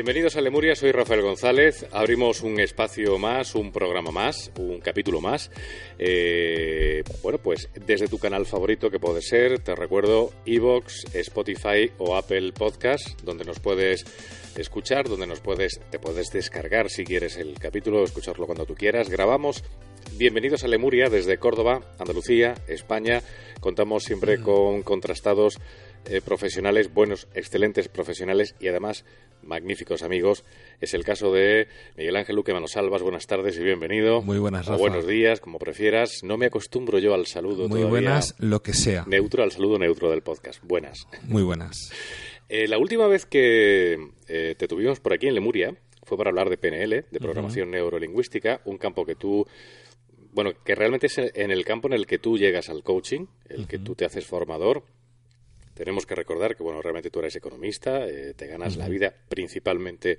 Bienvenidos a Lemuria, soy Rafael González. Abrimos un espacio más, un programa más, un capítulo más. Eh, bueno, pues desde tu canal favorito que puede ser, te recuerdo, Evox, Spotify o Apple Podcast, donde nos puedes escuchar, donde nos puedes, te puedes descargar si quieres el capítulo, escucharlo cuando tú quieras. Grabamos Bienvenidos a Lemuria desde Córdoba, Andalucía, España. Contamos siempre con contrastados eh, profesionales, buenos, excelentes profesionales y además magníficos amigos. Es el caso de Miguel Ángel Luque Manosalvas. Buenas tardes y bienvenido. Muy buenas, O buenos días, como prefieras. No me acostumbro yo al saludo Muy todavía. buenas, lo que sea. Neutro, al saludo neutro del podcast. Buenas. Muy buenas. Eh, la última vez que eh, te tuvimos por aquí en Lemuria fue para hablar de PNL, de programación neurolingüística, un campo que tú, bueno, que realmente es en el campo en el que tú llegas al coaching, el que tú te haces formador. Tenemos que recordar que, bueno, realmente tú eres economista, eh, te ganas la vida principalmente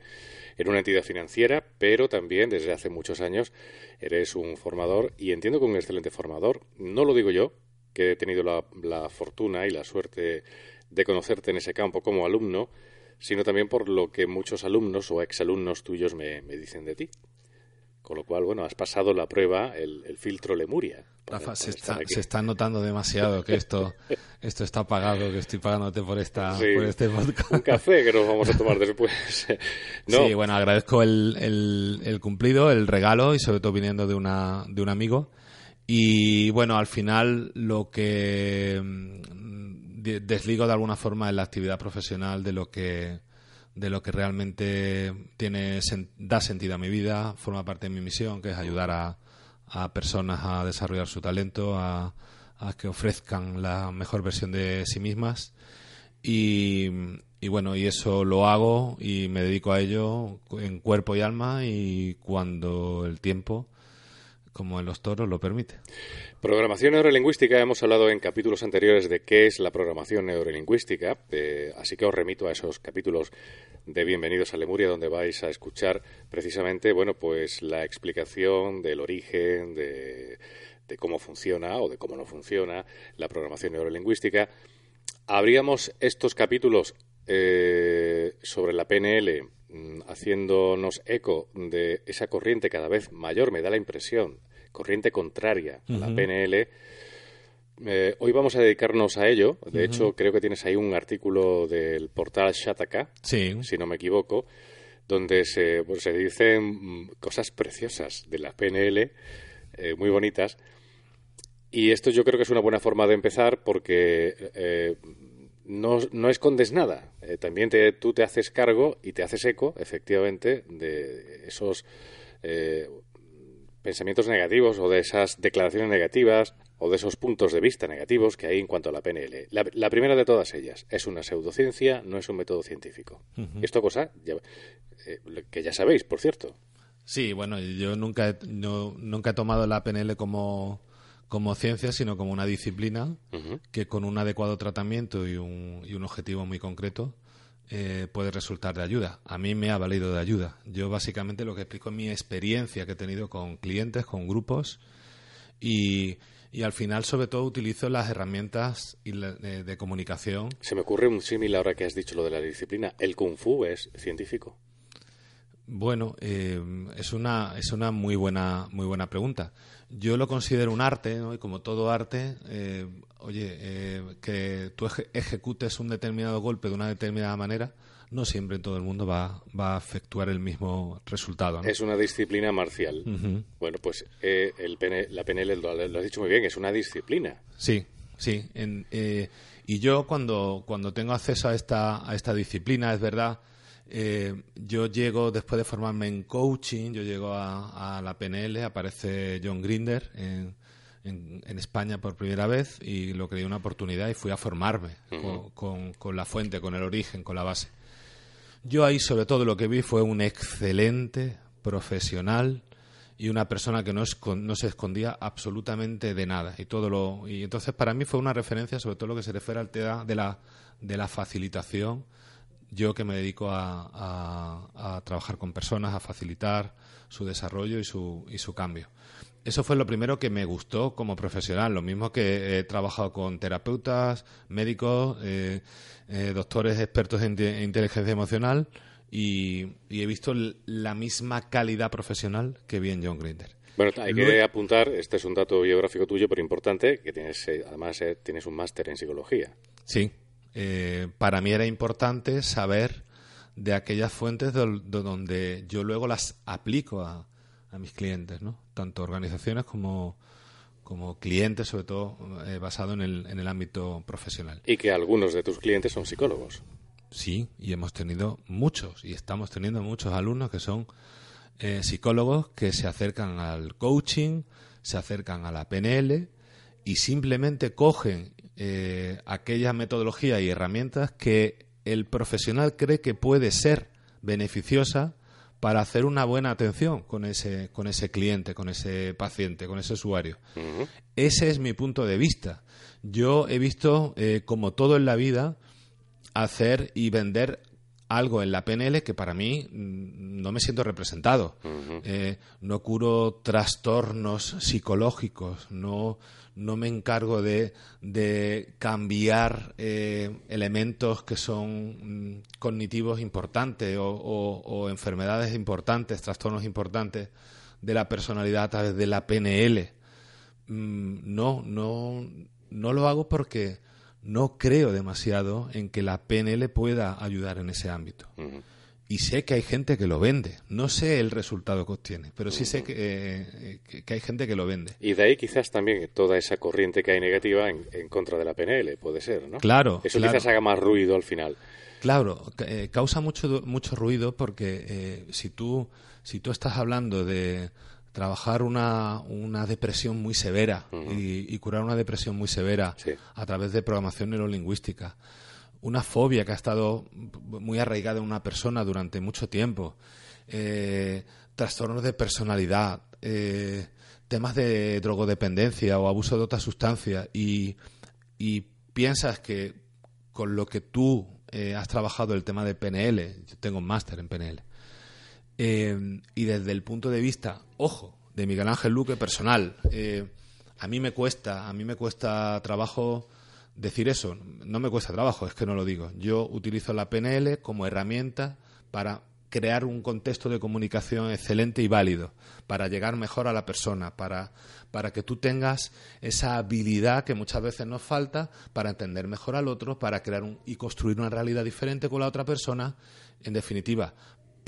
en una entidad financiera, pero también desde hace muchos años eres un formador y entiendo que un excelente formador. No lo digo yo, que he tenido la, la fortuna y la suerte de conocerte en ese campo como alumno, sino también por lo que muchos alumnos o exalumnos tuyos me, me dicen de ti. Con lo cual, bueno, has pasado la prueba, el, el filtro Lemuria. para- Rafa, para se está, aquí. se está notando demasiado que esto, esto está pagado, que estoy pagándote por, esta, Sí. por este podcast. Un café que nos vamos a tomar después. no, Sí, bueno, agradezco el, el- el cumplido, el regalo y sobre todo viniendo de, una, de un amigo. Y bueno, al final lo que mm, de- desligo de alguna forma es la actividad profesional de lo que de lo que realmente tiene da sentido a mi vida, forma parte de mi misión, que es ayudar a, a personas a desarrollar su talento, a, a que ofrezcan la mejor versión de sí mismas. Y, y bueno, y eso lo hago y me dedico a ello en cuerpo y alma y cuando el tiempo, como en los toros, lo permite. Programación neurolingüística, hemos hablado en capítulos anteriores de qué es la programación neurolingüística, eh, así que os remito a esos capítulos de Bienvenidos a Lemuria, donde vais a escuchar precisamente, bueno, pues la explicación del origen, de, de cómo funciona o de cómo no funciona la programación neurolingüística. Abríamos estos capítulos eh, sobre la PNL mm, haciéndonos eco de esa corriente cada vez mayor, me da la impresión, corriente contraria a la PNL. Eh, hoy vamos a dedicarnos a ello. De hecho, creo que tienes ahí un artículo del portal Shataka, Sí, si no me equivoco, donde se, pues, se dicen mm, cosas preciosas de la PNL, eh, muy bonitas. Y esto yo creo que es una buena forma de empezar porque eh, no, no escondes nada. Eh, también te- tú te haces cargo y te haces eco, efectivamente, de esos eh, pensamientos negativos o de esas declaraciones negativas o de esos puntos de vista negativos que hay en cuanto a la PNL. La, la primera de todas ellas es una pseudociencia, no es un método científico. Esto cosa ya- eh, que ya sabéis, por cierto. Sí, bueno, yo nunca he, no- nunca he tomado la PNL como, como ciencia, sino como una disciplina que con un adecuado tratamiento y un, y un objetivo muy concreto eh, puede resultar de ayuda. A mí me ha valido de ayuda. Yo básicamente lo que explico es mi experiencia que he tenido con clientes, con grupos y, y al final sobre todo utilizo las herramientas de, comunicación. Se me ocurre un símil ahora que has dicho lo de la disciplina. ¿El kung fu es científico? Bueno, eh, es una es una muy buena muy buena pregunta. Yo lo considero un arte, ¿no? y como todo arte, eh, oye, eh, que tú ejecutes un determinado golpe de una determinada manera, no siempre todo el mundo va, va a efectuar el mismo resultado. Es una disciplina marcial. Bueno, pues eh, el la PNL, lo, has dicho muy bien, es una disciplina. Sí, sí. Eh, y yo cuando, cuando tengo acceso a esta, a esta disciplina, es verdad, eh, yo llego, después de formarme en coaching, yo llego a, la PNL, aparece John Grinder en, en, España por primera vez y lo creí una oportunidad y fui a formarme con, con la fuente, con el origen, con la base. Yo ahí sobre todo lo que vi fue un excelente profesional y una persona que no, no, se escondía absolutamente de nada y todo lo y entonces para mí fue una referencia sobre todo lo que se refiere al tema de la de la facilitación yo que me dedico a, a, trabajar con personas a facilitar su desarrollo y su y su cambio eso fue lo primero que me gustó como profesional. Lo mismo que he trabajado con terapeutas, médicos, eh, eh, doctores expertos en, inteligencia emocional y, he visto la misma calidad profesional que vi en John Grinder. Bueno, hay que apuntar, este es un dato biográfico tuyo, pero importante, que tienes, eh, además tienes un máster en psicología. Sí, para mí era importante saber de aquellas fuentes donde yo luego las aplico a, a mis clientes, ¿no? Tanto organizaciones como, como clientes, sobre todo eh, basado en el, en el ámbito profesional. Y que algunos de tus clientes son psicólogos. Sí, y hemos tenido muchos, y estamos teniendo muchos alumnos que son eh, psicólogos que se acercan al coaching, se acercan a la PNL y simplemente cogen eh, aquella metodología y herramientas que el profesional cree que puede ser beneficiosa para hacer una buena atención con ese, con ese cliente, con ese paciente, con ese usuario. Ese es mi punto de vista. Yo he visto, eh, como todo en la vida, hacer y vender algo en la PNL que para mí mm, no me siento representado. Eh, no curo trastornos psicológicos, no no me encargo de, de cambiar eh, elementos que son mm, cognitivos importantes o, enfermedades importantes, trastornos importantes de la personalidad a través de la PNL. Mm, no, no, no lo hago porque no creo demasiado en que la PNL pueda ayudar en ese ámbito y sé que hay gente que lo vende. No sé el resultado que obtiene, pero sí sé eh, que, que, hay gente que lo vende. Y de ahí quizás también toda esa corriente que hay negativa en, contra de la PNL, puede ser, ¿no? Claro. Eso quizás haga más ruido al final. Claro, eh, causa mucho, mucho ruido porque eh, si, tú, si tú estás hablando de trabajar una, una depresión muy severa y, curar una depresión muy severa a través de programación neurolingüística, una fobia que ha estado muy arraigada en una persona durante mucho tiempo, eh, trastornos de personalidad, eh, temas de drogodependencia o abuso de otra sustancia y, piensas que con lo que tú eh, has trabajado el tema de PNL, yo tengo un máster en PNL, y desde el punto de vista, ojo, de Miguel Ángel Luque personal, a mí me cuesta, a mí me cuesta trabajo decir eso no me cuesta trabajo, es que no lo digo. Yo utilizo la PNL como herramienta para crear un contexto de comunicación excelente y válido, para llegar mejor a la persona, para, para que tú tengas esa habilidad que muchas veces nos falta para entender mejor al otro, para crear un, y construir una realidad diferente con la otra persona, en definitiva,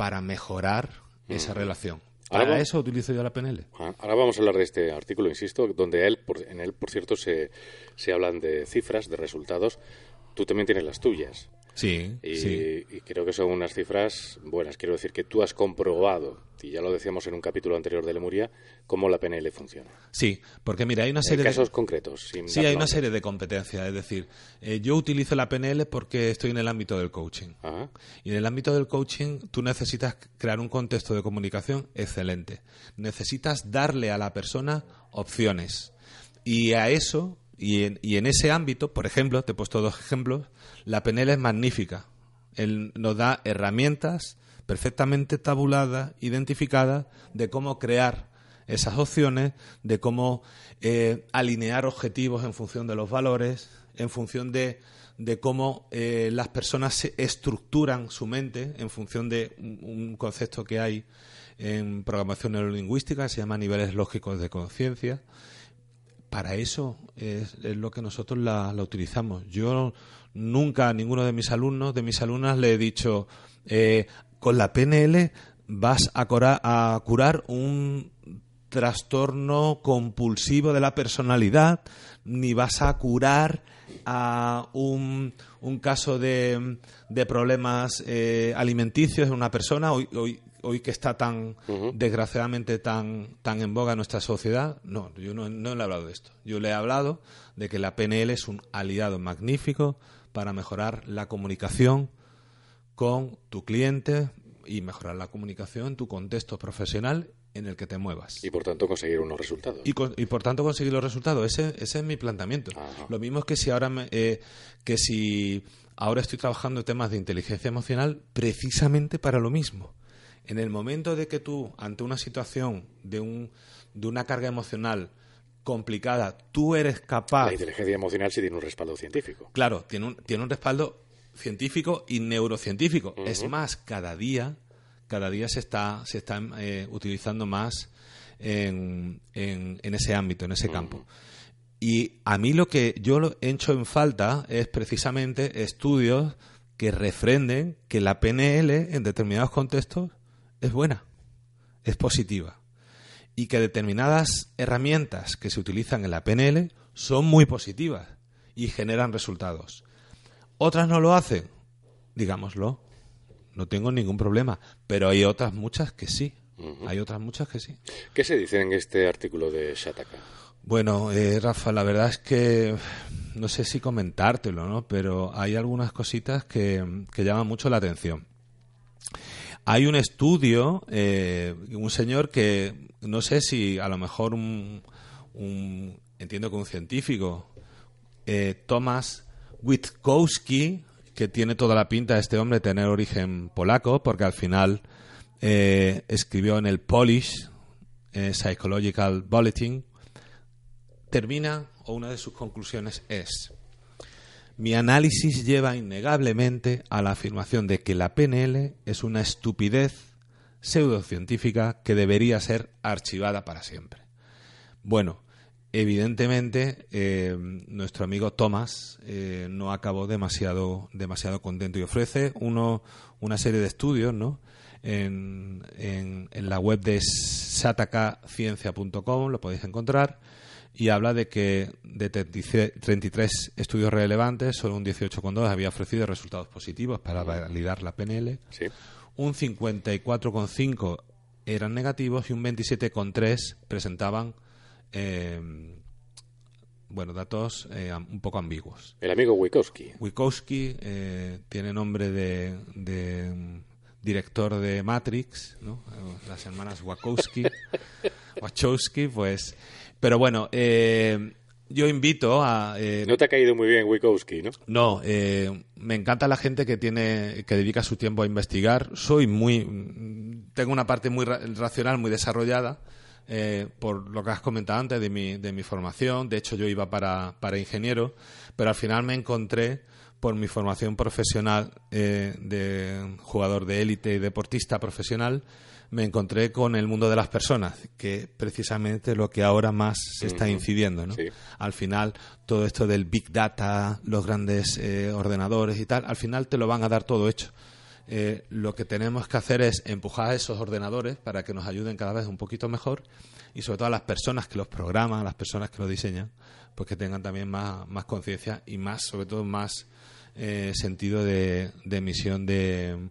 para mejorar esa relación. Para eso utilizo yo la PNL. Ah, ahora vamos a hablar de este artículo, insisto, donde él, en él, por cierto, se, se hablan de cifras, de resultados. Tú también tienes las tuyas. Sí, y, creo que son unas cifras buenas. Quiero decir que tú has comprobado, y ya lo decíamos en un capítulo anterior de Lemuria, cómo la PNL funciona. Sí, porque mira, hay una serie de casos concretos. sí, hay una serie de competencias. Es decir, eh, yo utilizo la PNL porque estoy en el ámbito del coaching. Y en el ámbito del coaching tú necesitas crear un contexto de comunicación excelente. Necesitas darle a la persona opciones. Y a eso y en, y en, ese ámbito, por ejemplo, te he puesto dos ejemplos, la PNL es magnífica. Él nos da herramientas perfectamente tabuladas, identificadas, de cómo crear esas opciones, de cómo eh, alinear objetivos en función de los valores, en función de, de cómo eh, las personas se estructuran su mente en función de un, concepto que hay en programación neurolingüística, se llama niveles lógicos de conciencia. Para eso es, lo que nosotros la, utilizamos. Yo nunca a ninguno de mis alumnos, de mis alumnas, le he dicho, eh, con la PNL vas a, curar un trastorno compulsivo de la personalidad, ni vas a curar a un, caso de, de problemas eh, alimenticios en una persona, hoy, hoy que está tan, desgraciadamente, tan, tan en boga en nuestra sociedad, no, yo no, no le he hablado de esto. Yo le he hablado de que la PNL es un aliado magnífico para mejorar la comunicación con tu cliente y mejorar la comunicación en tu contexto profesional en el que te muevas. Y por tanto conseguir unos resultados. Y, por tanto conseguir los resultados. Ese, ese es mi planteamiento. Lo mismo es que si ahora eh, que si ahora estoy trabajando temas de inteligencia emocional precisamente para lo mismo. En el momento de que tú, ante una situación de, un, de una carga emocional complicada, tú eres capaz... La inteligencia emocional sí tiene un respaldo científico. Claro, tiene un, tiene un respaldo científico y neurocientífico. Es más, cada día cada día se está, se está eh, utilizando más en, en, ese ámbito, en ese campo. Y a mí lo que yo he hecho en falta es precisamente estudios que refrenden que la PNL en determinados contextos es buena, es positiva. Y que determinadas herramientas que se utilizan en la PNL son muy positivas y generan resultados. Otras no lo hacen, digámoslo no tengo ningún problema. Pero hay otras muchas que sí. Hay otras muchas que sí. ¿Qué se dice en este artículo de Shataka? Bueno, eh, Rafa, la verdad es que no sé si comentártelo, ¿no? Pero hay algunas cositas que, llaman mucho la atención. Hay un estudio, eh, un señor que no sé si a lo mejor un, entiendo que un científico, eh, Thomas Witkowski, que tiene toda la pinta de este hombre tener origen polaco, porque al final eh, escribió en el Polish eh, Psychological Bulletin, termina, o una de sus conclusiones es, mi análisis lleva innegablemente a la afirmación de que la PNL es una estupidez pseudocientífica que debería ser archivada para siempre. Bueno, Evidentemente, eh, nuestro amigo Thomas eh, no acabó demasiado, demasiado contento y ofrece uno, una serie de estudios ¿no? en, en, la web de satakaciencia.com, lo podéis encontrar, y habla de que de 33 estudios relevantes, solo un 18,2 había ofrecido resultados positivos para validar la PNL, un 54,5 eran negativos y un 27,3 presentaban Em, bueno, datos eh, un poco ambiguos. El amigo Wikowski. Wikowski eh, tiene nombre de, mm, director de Matrix, ¿no? Las hermanas Wachowski. Wachowski, pues. Pero bueno, eh, yo invito a. no te ha caído muy bien Wikowski, ¿no? No, me encanta la gente que tiene que dedica su tiempo a investigar. Soy muy. Tengo una parte muy racional, muy desarrollada eh, por lo que has comentado antes de mi, de mi formación. De hecho, yo iba para, para ingeniero, pero al final me encontré por mi formación profesional eh, de jugador de élite y deportista profesional, me encontré con el mundo de las personas, que precisamente lo que ahora más se está incidiendo. ¿no? Al final, todo esto del big data, los grandes eh, ordenadores y tal, al final te lo van a dar todo hecho. Eh, lo que tenemos que hacer es empujar a esos ordenadores para que nos ayuden cada vez un poquito mejor y sobre todo a las personas que los programan, a las personas que los diseñan, pues que tengan también más, más conciencia y más, sobre todo, más eh, sentido de, de misión de,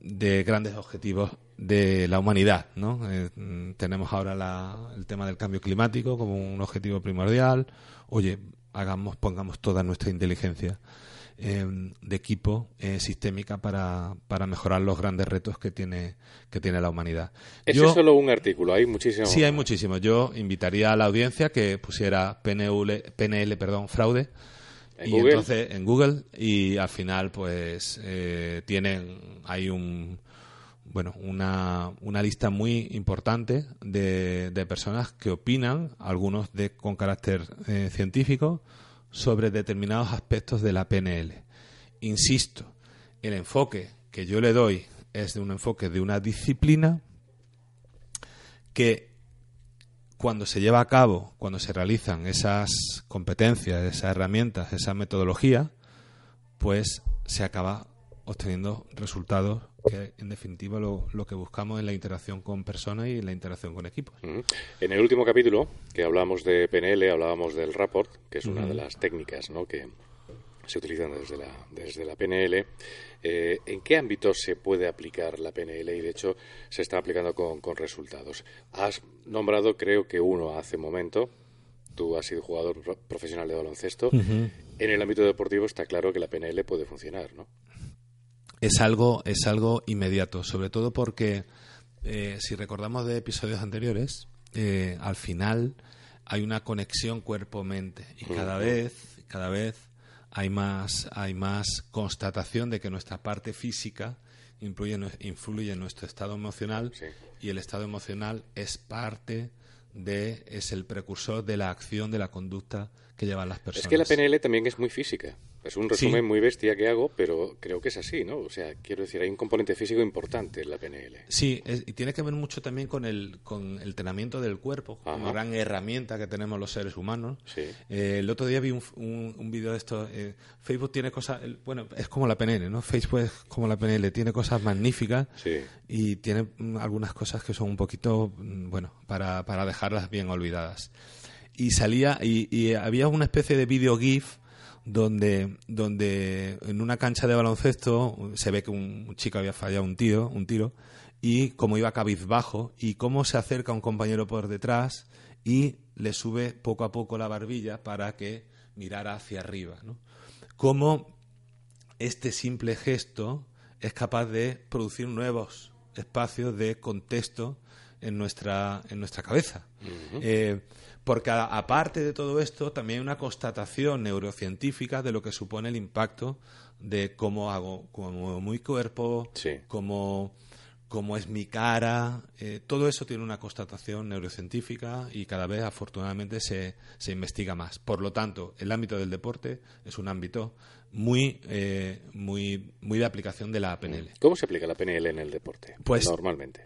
de grandes objetivos de la humanidad, ¿no? Eh, tenemos ahora el tema del cambio climático como un objetivo primordial. Oye, hagamos, pongamos toda nuestra inteligencia Em, de equipo eh, sistémica para, para, mejorar los grandes retos que tiene, que tiene la humanidad. Ese es solo un artículo, hay muchísimos. Sí, hay muchísimos. Yo invitaría a la audiencia que pusiera PNL, PNL perdón, fraude. y entonces en Google y al final pues eh, tienen hay un bueno, una, una lista muy importante de, de, personas que opinan, algunos de, con carácter eh, científico, sobre determinados aspectos de la PNL. Insisto, el enfoque que yo le doy es de un enfoque de una disciplina que cuando se lleva a cabo, cuando se realizan esas competencias, esas herramientas, esa metodología, pues se acaba obteniendo resultados que en definitiva lo, lo, que buscamos en la interacción con personas y en la interacción con equipos. En el último capítulo que hablamos de PNL, hablábamos del rapport, que es una de las técnicas ¿no? que se utilizan desde la, desde la PNL. Eh, ¿En qué ámbitos se puede aplicar la PNL? Y de hecho se está aplicando con, con resultados. Has nombrado, creo que uno hace un momento, tú has sido jugador profesional de baloncesto. En el ámbito deportivo está claro que la PNL puede funcionar, ¿no? Es algo, es algo inmediato, sobre todo porque eh, si recordamos de episodios anteriores, eh, al final hay una conexión cuerpo-mente y cada vez, cada vez hay más, hay más constatación de que nuestra parte física influye, influye en nuestro estado emocional y el estado emocional es parte de, es el precursor de la acción, de la conducta que llevan las personas. Es que la PNL también es muy física. Es un resumen muy bestia que hago, pero creo que es así, ¿no? O sea, quiero decir, hay un componente físico importante en la PNL. Sí, y tiene que ver mucho también con el, con el entrenamiento del cuerpo, una gran herramienta que tenemos los seres humanos. Sí. Eh, el otro día vi un, un, vídeo de esto. Eh, Facebook tiene cosas, bueno, es como la PNL, ¿no? Facebook es como la PNL, tiene cosas magníficas sí. y tiene algunas cosas que son un poquito, mm, bueno, para, para dejarlas bien olvidadas. Y salía, y, y había una especie de vídeo GIF donde, donde en una cancha de baloncesto se ve que un chico había fallado un tiro, un tiro, y cómo iba cabizbajo, y cómo se acerca un compañero por detrás y le sube poco a poco la barbilla para que mirara hacia arriba. ¿no? Cómo este simple gesto es capaz de producir nuevos espacios de contexto en nuestra, en nuestra cabeza. Porque aparte de todo esto, también hay una constatación neurocientífica de lo que supone el impacto de cómo hago, cómo mi cuerpo, cómo, es mi cara. Eh, todo eso tiene una constatación neurocientífica y cada vez, afortunadamente, se, se, investiga más. Por lo tanto, el ámbito del deporte es un ámbito muy, eh, muy, muy de aplicación de la PNL. ¿Cómo se aplica la PNL en el deporte? Pues, normalmente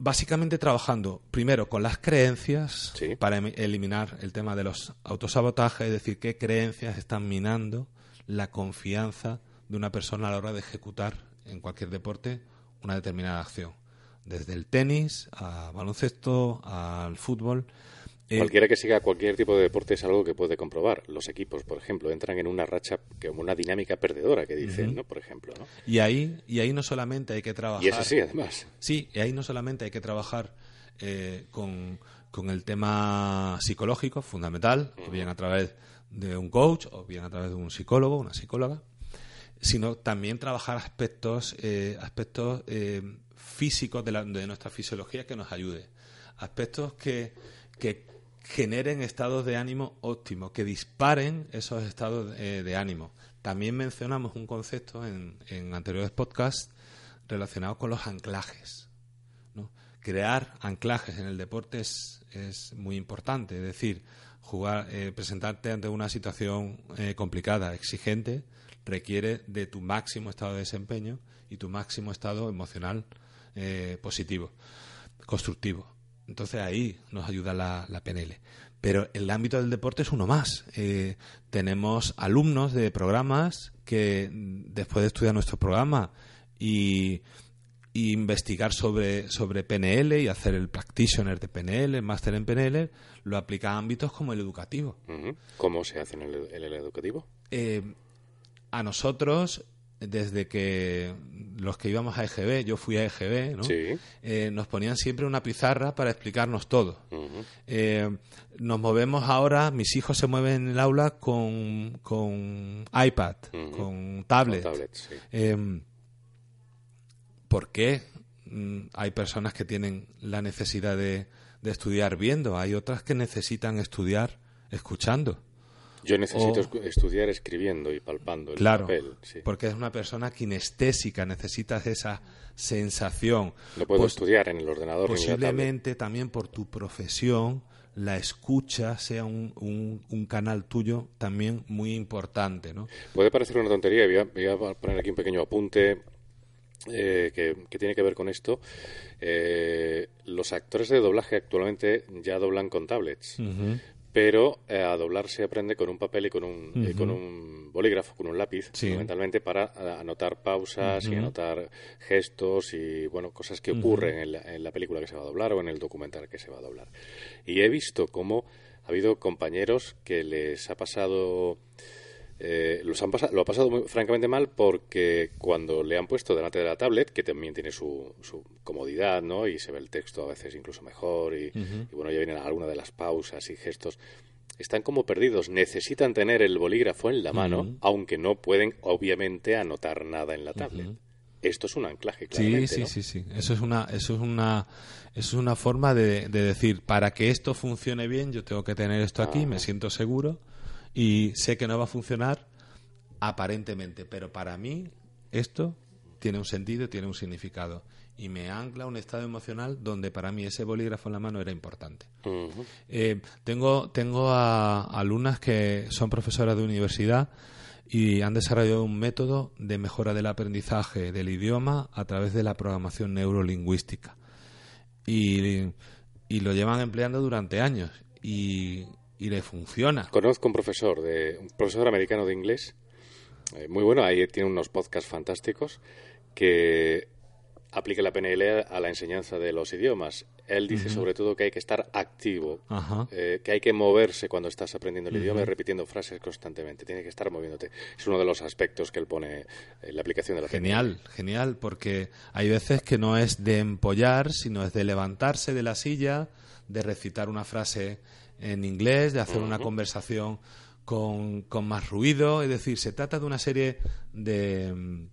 básicamente trabajando primero con las creencias para eliminar el tema de los autosabotajes, es decir, qué creencias están minando la confianza de una persona a la hora de ejecutar en cualquier deporte una determinada acción. Desde el tenis, al baloncesto, al fútbol. Eh, Cualquiera que siga cualquier tipo de deporte es algo que puede comprobar. Los equipos, por ejemplo, entran en una racha, como una dinámica perdedora que dicen, ¿no? Por ejemplo, ¿no? Y ahí, y ahí no solamente hay que trabajar. Y es así, además. Sí, y ahí no solamente hay que trabajar eh, con, el tema psicológico, fundamental, o bien a través de un coach, o bien a través de un psicólogo, una psicóloga, sino también trabajar aspectos, eh, aspectos físicos de, de nuestra fisiología que nos ayude. Aspectos que, que generen estados de ánimo óptimos, que disparen esos estados eh, de ánimo. También mencionamos un concepto en, anteriores podcasts relacionado con los anclajes. Crear anclajes en el deporte es, muy importante, es decir, jugar, eh, presentarte ante una situación eh, complicada, exigente, requiere de tu máximo estado de desempeño y tu máximo estado emocional positivo, constructivo. Entonces ahí nos ayuda la, PNL. Pero el ámbito del deporte es uno más. Eh, tenemos alumnos de programas que después de estudiar nuestro programa y, investigar sobre, sobre PNL y hacer el practitioner de PNL, el máster en PNL, lo aplica a ámbitos como el educativo. ¿Cómo se hace en el, el educativo? Eh, a nosotros desde que los que íbamos a EGB, yo fui a EGB, ¿no? Eh, nos ponían siempre una pizarra para explicarnos todo. Eh, nos movemos ahora, mis hijos se mueven en el aula con, con iPad, con tablet. Em, ¿Por qué mm, hay personas que tienen la necesidad de, de estudiar viendo? Hay otras que necesitan estudiar escuchando. Yo necesito estudiar escribiendo y palpando el claro, papel. Porque es una persona kinestésica, necesitas esa sensación. No puedo estudiar en el ordenador. Posiblemente también por tu profesión la escucha sea un, un, canal tuyo también muy importante, ¿no? Puede parecer una tontería, voy a, voy a poner aquí un pequeño apunte eh, que, tiene que ver con esto. Eh, los actores de doblaje actualmente ya doblan con tablets. Pero eh, a doblar se aprende con un papel y con un, con un bolígrafo, con un lápiz, fundamentalmente para anotar pausas y anotar gestos y bueno cosas que ocurren en la, en la película que se va a doblar o en el documental que se va a doblar. Y he visto cómo ha habido compañeros que les ha pasado eh, los han lo ha pasado muy, francamente mal porque cuando le han puesto delante de la tablet, que también tiene su, su comodidad, ¿no? Y se ve el texto a veces incluso mejor y, bueno, ya vienen algunas de las pausas y gestos. Están como perdidos, necesitan tener el bolígrafo en la mano, aunque no pueden obviamente anotar nada en la tablet. Esto es un anclaje, claramente, Sí, sí, sí, sí. Eso es una, eso es una, eso es una forma de, decir, para que esto funcione bien, yo tengo que tener esto aquí, me siento seguro y sé que no va a funcionar aparentemente, pero para mí esto tiene un sentido, tiene un significado y me ancla un estado emocional donde para mí ese bolígrafo en la mano era importante. Eh, tengo tengo a, alumnas que son profesoras de universidad y han desarrollado un método de mejora del aprendizaje del idioma a través de la programación neurolingüística. Y, y lo llevan empleando durante años. Y y le funciona. Conozco un profesor, de, un profesor americano de inglés, eh, muy bueno, ahí tiene unos podcasts fantásticos, que aplica la PNL a la enseñanza de los idiomas. Él dice sobre todo que hay que estar activo, eh, que hay que moverse cuando estás aprendiendo el idioma y repitiendo frases constantemente. Tiene que estar moviéndote. Es uno de los aspectos que él pone en la aplicación de la Genial, genial, porque hay veces que no es de empollar, sino es de levantarse de la silla, de recitar una frase en inglés, de hacer una conversación con, con, más ruido. Es decir, se trata de una serie de.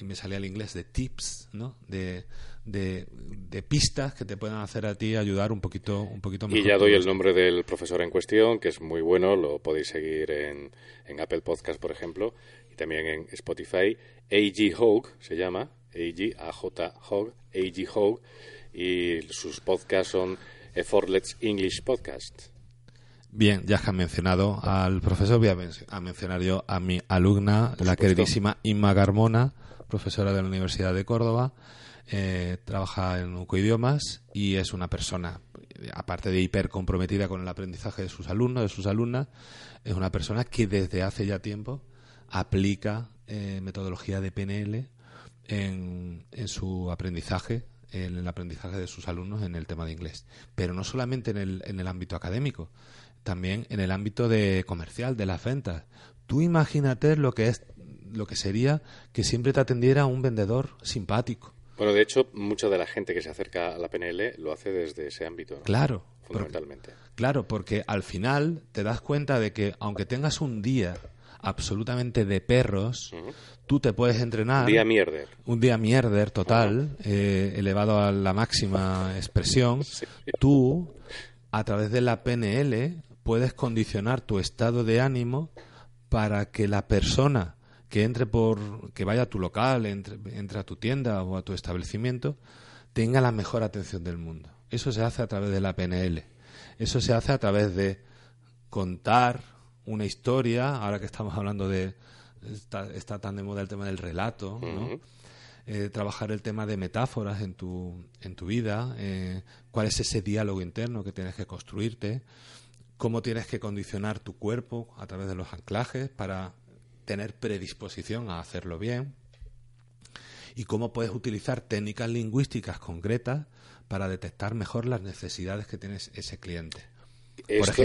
Y me salía el inglés de tips, ¿no? De, de, pistas que te puedan hacer a ti ayudar un poquito, un poquito mejor. Y ya doy el nombre del profesor en cuestión, que es muy bueno, lo podéis seguir en, en Apple Podcast, por ejemplo, y también en Spotify. A.G. Hogue se llama, A.G. A.J. Hogue, A.G. Hogue, y sus podcasts son Let's English Podcast. Bien, ya que han mencionado al profesor, voy a, mencionar yo a mi alumna, la queridísima Inma Garmona, profesora de la Universidad de Córdoba. Eh, trabaja en idiomas y es una persona, aparte de hiper comprometida con el aprendizaje de sus alumnos, de sus alumnas, es una persona que desde hace ya tiempo aplica eh, metodología de PNL en, en su aprendizaje en el aprendizaje de sus alumnos en el tema de inglés. Pero no solamente en el, en el ámbito académico, también en el ámbito de comercial, de las ventas. Tú imagínate lo que es lo que sería que siempre te atendiera un vendedor simpático. Bueno, de hecho, mucha de la gente que se acerca a la PNL lo hace desde ese ámbito. Claro. Fundamentalmente. claro, porque al final te das cuenta de que aunque tengas un día absolutamente de perros, tú te puedes entrenar. Un día mierder. Un día mierder total, eh, elevado a la máxima expresión. Tú, a través de la PNL, puedes condicionar tu estado de ánimo para que la persona que entre por, que vaya a tu local, entre, entre a tu tienda o a tu establecimiento, tenga la mejor atención del mundo. Eso se hace a través de la PNL. Eso se hace a través de contar una historia, ahora que estamos hablando de, está, tan de moda el tema del relato, ¿no? Eh, trabajar el tema de metáforas en tu, en tu vida, eh, cuál es ese diálogo interno que tienes que construirte, cómo tienes que condicionar tu cuerpo a través de los anclajes para tener predisposición a hacerlo bien y cómo puedes utilizar técnicas lingüísticas concretas para detectar mejor las necesidades que tienes ese cliente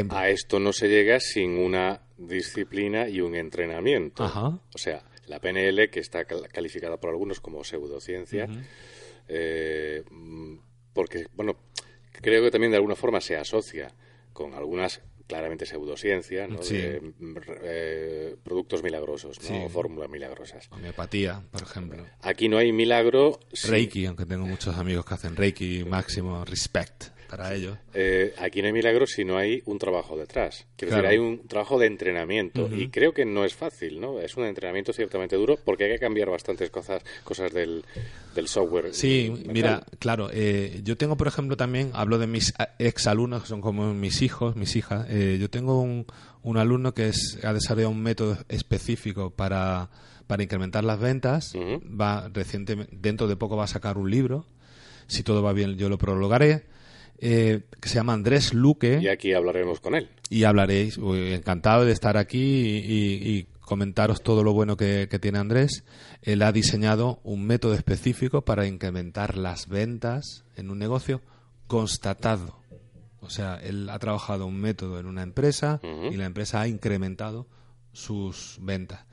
a esto no se llega sin una disciplina y un entrenamiento. O sea, la PNL, que está calificada por algunos como pseudociencia, eh, porque, bueno, creo que también de alguna forma se asocia con algunas claramente pseudociencia, ¿no? de, eh, productos milagrosos, ¿no? fórmulas milagrosas. Homeopatía, por ejemplo. Aquí no hay milagro. Reiki, aunque tengo muchos amigos que hacen Reiki máximo respect para ellos. Eh, aquí no hay milagros si no hay un trabajo detrás. Quiero decir, hay un trabajo de entrenamiento y creo que no es fácil, ¿no? Es un entrenamiento ciertamente duro porque hay que cambiar bastantes cosas, cosas del, del software. Sí, mira, claro, eh, yo tengo, por ejemplo, también, hablo de mis exalumnos que son como mis hijos, mis hijas. Eh, yo tengo un, un alumno que es, ha desarrollado un método específico para, para incrementar las ventas. Va recientemente, dentro de poco va a sacar un libro. Si todo va bien, yo lo prologaré. Eh, que se llama Andrés Luque. Y aquí hablaremos con él. Y hablaréis. Encantado de estar aquí y, comentaros todo lo bueno que, que, tiene Andrés. Él ha diseñado un método específico para incrementar las ventas en un negocio constatado. O sea, él ha trabajado un método en una empresa y la empresa ha incrementado sus ventas.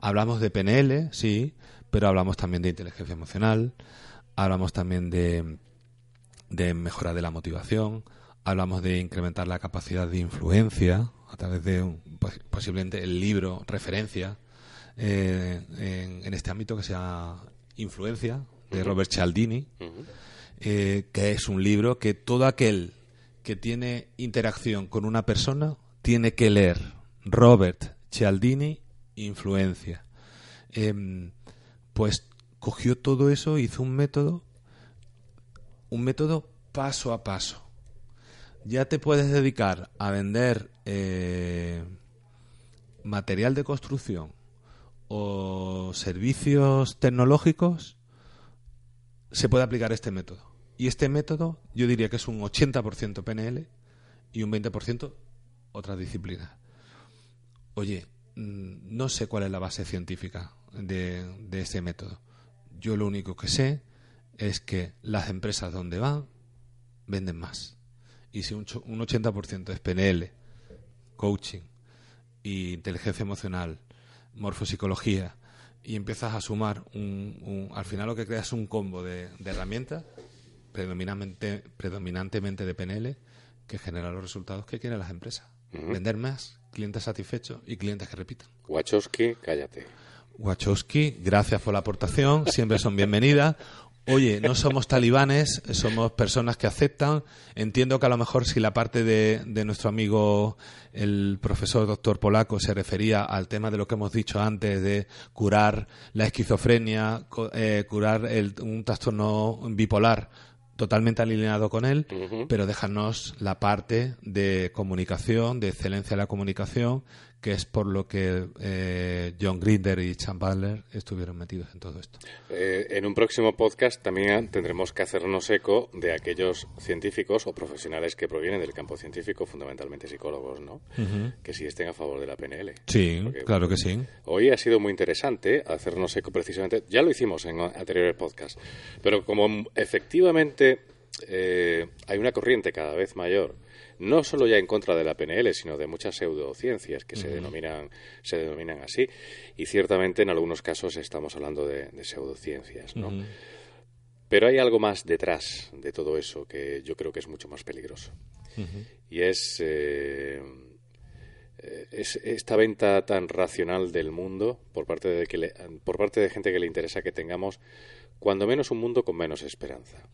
Hablamos de PNL, sí, pero hablamos también de inteligencia emocional, hablamos también de, de mejora de la motivación, hablamos de incrementar la capacidad de influencia a través de pues, posiblemente el libro referencia eh, en, este ámbito que se llama Influencia de Robert Cialdini, eh, que es un libro que todo aquel que tiene interacción con una persona tiene que leer. Robert Cialdini Influencia. Em, pues cogió todo eso, hizo un método, un método paso a paso. Ya te puedes dedicar a vender eh, material de construcción o servicios tecnológicos, se puede aplicar este método. Y este método yo diría que es un 80% PNL y un 20% otras disciplinas. Oye, mm, no sé cuál es la base científica de, de este método. Yo lo único que sé es que las empresas donde van venden más. Y si un, un 80% es PNL, coaching y inteligencia emocional, morfopsicología, y empiezas a sumar, un, al final lo que creas es un combo de, de herramientas predominantemente, predominantemente de PNL que genera los resultados que quieren las empresas. Vender más, clientes satisfechos y clientes que repitan. Wachowski, cállate. Wachowski, gracias por la aportación, siempre son bienvenidas. Oye, no somos talibanes, somos personas que aceptan. Entiendo que a lo mejor si la parte de, de nuestro amigo el profesor doctor Polaco se refería al tema de lo que hemos dicho antes de curar la esquizofrenia, eh, curar el, un trastorno bipolar totalmente alineado con él, pero déjanos la parte de comunicación, de excelencia de la comunicación, que es por lo que eh, John Grinder y Chan Butler estuvieron metidos en todo esto. Eh, en un próximo podcast también tendremos que hacernos eco de aquellos científicos o profesionales que provienen del campo científico, fundamentalmente psicólogos, ¿no? Que sí estén a favor de la PNL. Sí, claro que sí. Hoy ha sido muy interesante hacernos eco precisamente, ya lo hicimos en anteriores podcasts, pero como efectivamente eh, hay una corriente cada vez mayor no solo ya en contra de la PNL, sino de muchas pseudociencias que se denominan se denominan así y ciertamente en algunos casos estamos hablando de, pseudociencias, ¿no? Pero hay algo más detrás de todo eso que yo creo que es mucho más peligroso. Y es, eh, es, esta venta tan racional del mundo por parte de, que por parte de gente que le interesa que tengamos cuando menos un mundo con menos esperanza.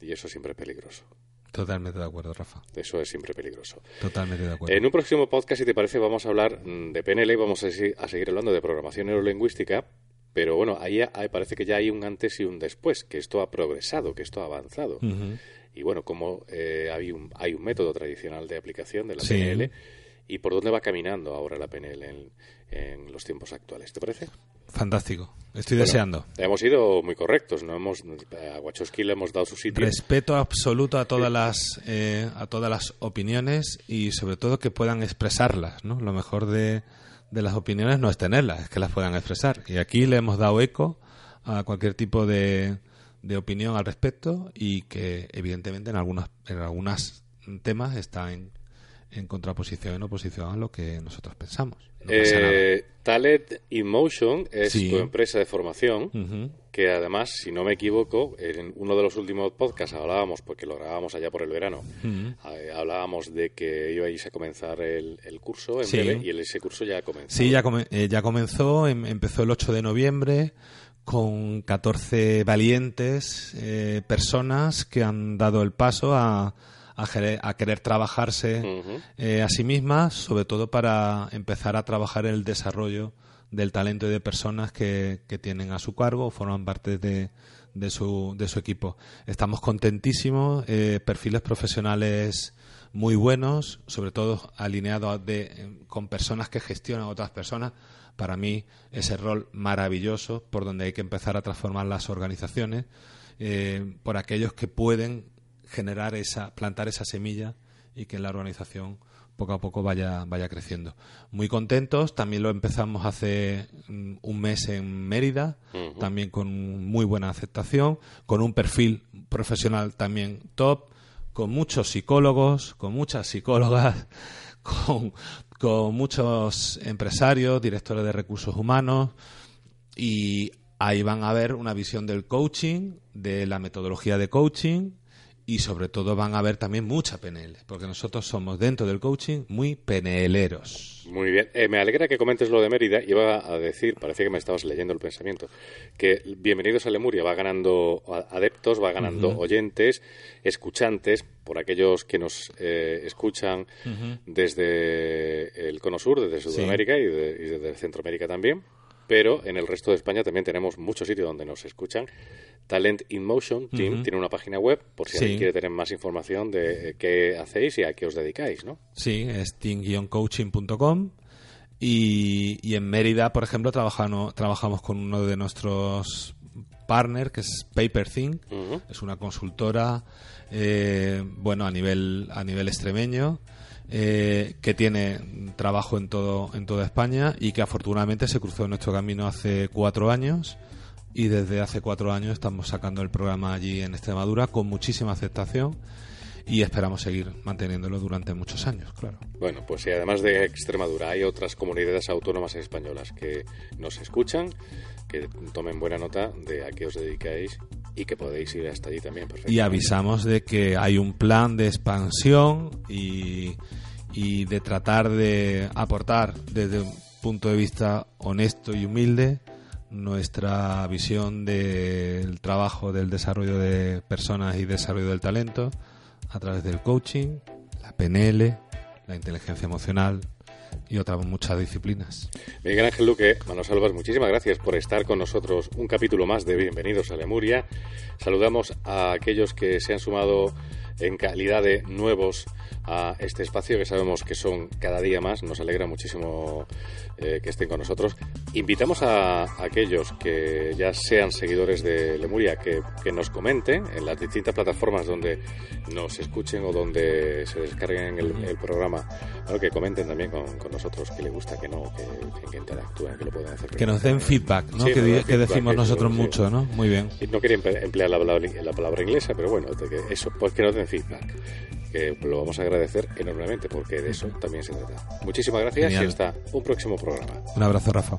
Y eso siempre es peligroso. Totalmente de acuerdo, Rafa. Eso es siempre peligroso. Totalmente de acuerdo. En un próximo podcast, si te parece, vamos a hablar mm, de PNL y vamos a, seguir hablando de programación neurolingüística. Pero bueno, ahí, parece que ya hay un antes y un después, que esto ha progresado, que esto ha avanzado. Y bueno, como eh, hay, un, hay un método tradicional de aplicación de la PNL y por dónde va caminando ahora la PNL en, en los tiempos actuales. ¿Te parece? Fantástico. Estoy deseando. Hemos ido muy correctos, no hemos a Wachowski le hemos dado su sitio. Respeto absoluto a todas las eh, a todas las opiniones y sobre todo que puedan expresarlas, ¿no? Lo mejor de, de las opiniones no es tenerlas, es que las puedan expresar. Y aquí le hemos dado eco a cualquier tipo de, de opinión al respecto y que evidentemente en algunos en algunos temas está en en contraposición, en oposición a lo que nosotros pensamos. eh, Talent Emotion es tu empresa de formación, que además, si no me equivoco, en uno de los últimos podcasts hablábamos, porque lo grabábamos allá por el verano, eh, hablábamos de que ibais a comenzar el, curso en breve y ese curso ya comenzó. Sí, ya, eh, ya comenzó, em, empezó el 8 de noviembre con 14 valientes eh, personas que han dado el paso a a, querer trabajarse eh, a sí mismas, sobre todo para empezar a trabajar el desarrollo del talento y de personas que, tienen a su cargo o forman parte de, de, su, de su equipo. Estamos contentísimos, eh, perfiles profesionales muy buenos, sobre todo alineados con personas que gestionan a otras personas. Para mí, ese rol maravilloso por donde hay que empezar a transformar las organizaciones, eh, por aquellos que pueden generar esa, plantar esa semilla y que la organización poco a poco vaya, vaya creciendo. Muy contentos, también lo empezamos hace mm, un mes en Mérida, también con muy buena aceptación, con un perfil profesional también top, con muchos psicólogos, con muchas psicólogas, con, con muchos empresarios, directores de recursos humanos y ahí van a ver una visión del coaching, de la metodología de coaching, y sobre todo van a ver también mucha PNL, porque nosotros somos dentro del coaching muy peneleros. Muy bien. Eh, me alegra que comentes lo de Mérida. Iba a decir, parecía que me estabas leyendo el pensamiento, que Bienvenidos a Lemuria va ganando adeptos, va ganando oyentes, escuchantes, por aquellos que nos eh, escuchan desde el Cono Sur, desde Sudamérica y, desde Centroamérica también pero en el resto de España también tenemos muchos sitios donde nos escuchan. Talent in Motion Team tiene una página web por si alguien quiere tener más información de eh, qué hacéis y a qué os dedicáis, ¿no? Sí, es team-coaching.com y, y, en Mérida, por ejemplo, trabajamos, trabajamos con uno de nuestros partners, que es PaperThink, es una consultora, eh, bueno, a nivel, a nivel extremeño, eh, que tiene trabajo en todo en toda España y que afortunadamente se cruzó en nuestro camino hace cuatro años y desde hace cuatro años estamos sacando el programa allí en Extremadura con muchísima aceptación y esperamos seguir manteniéndolo durante muchos años, claro. Bueno, pues si además de Extremadura hay otras comunidades autónomas españolas que nos escuchan, que tomen buena nota de a qué os dedicáis y que podéis ir hasta allí también. Y avisamos de que hay un plan de expansión y, y de tratar de aportar desde un punto de vista honesto y humilde nuestra visión del trabajo del desarrollo de personas y desarrollo del talento a través del coaching, la PNL, la inteligencia emocional, y otras muchas disciplinas. Miguel Ángel Luque, Manos Albas, muchísimas gracias por estar con nosotros un capítulo más de Bienvenidos a Lemuria. Saludamos a aquellos que se han sumado en calidad de nuevos a este espacio que sabemos que son cada día más. Nos alegra muchísimo eh, que estén con nosotros. Invitamos a, aquellos que ya sean seguidores de Lemuria que, nos comenten en las distintas plataformas donde nos escuchen o donde se descarguen el, programa, que comenten también con, nosotros que les gusta, que no, que, interactúen, que lo pueden hacer. Que nos den feedback, ¿no? que, decimos nosotros mucho, ¿no? Muy bien. No quería emplear la palabra, la palabra inglesa, pero bueno, eso, pues que nos den feedback que lo vamos a agradecer enormemente porque de eso también se trata. Muchísimas gracias y hasta un próximo programa. Un abrazo, Rafa.